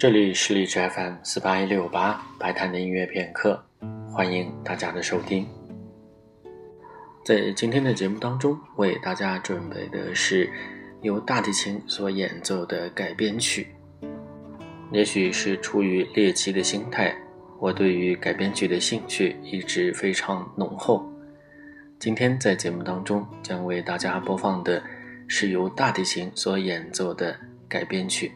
这里是荔枝 FM 四八一六八白谈的音乐片刻，欢迎大家的收听。在今天的节目当中，为大家准备的是由大提琴所演奏的改编曲。也许是出于猎奇的心态，我对于改编曲的兴趣一直非常浓厚。今天在节目当中将为大家播放的是由大提琴所演奏的改编曲。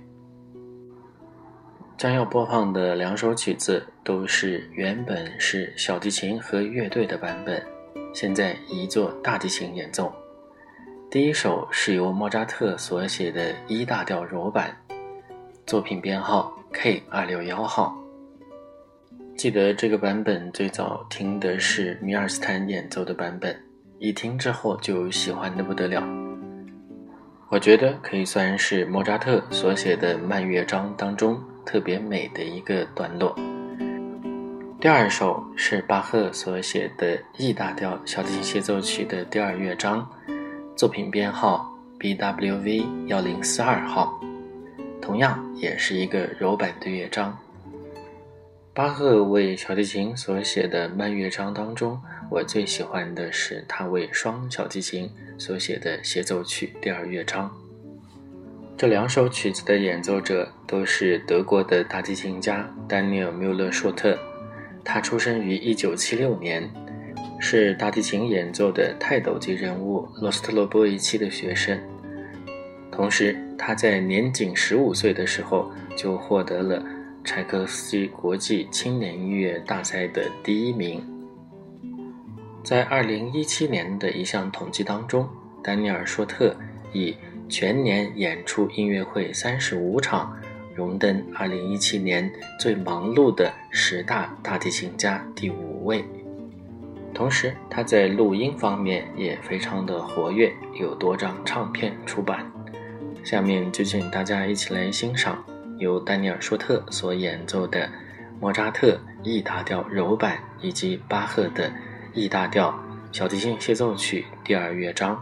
将要播放的两首曲子都是原本是小提琴和乐队的版本，现在移作大提琴演奏。第一首是由莫扎特所写的一大调柔版，作品编号 K 二六幺号。记得这个版本最早听的是米尔斯坦演奏的版本，一听之后就喜欢的不得了。我觉得可以算是莫扎特所写的慢乐章当中。特别美的一个段落。第二首是巴赫所写的 E 大调小提琴协奏曲的第二乐章，作品编号 BWV 幺零四二号，同样也是一个柔板的乐章。巴赫为小提琴所写的慢乐章当中，我最喜欢的是他为双小提琴所写的协奏曲第二乐章。这两首曲子的演奏者都是德国的大提琴家丹尼尔·缪勒舒特。他出生于1976年，是大提琴演奏的泰斗级人物罗斯特罗波维奇的学生。同时，他在年仅15岁的时候就获得了柴可夫斯基国际青年音乐大赛的第一名。在2017年的一项统计当中，丹尼尔·舒特以全年演出音乐会三十五场，荣登二零一七年最忙碌的十大大提琴家第五位。同时，他在录音方面也非常的活跃，有多张唱片出版。下面就请大家一起来欣赏由丹尼尔·舒特所演奏的莫扎特 E 大调柔版以及巴赫的 E 大调小提琴协奏曲第二乐章。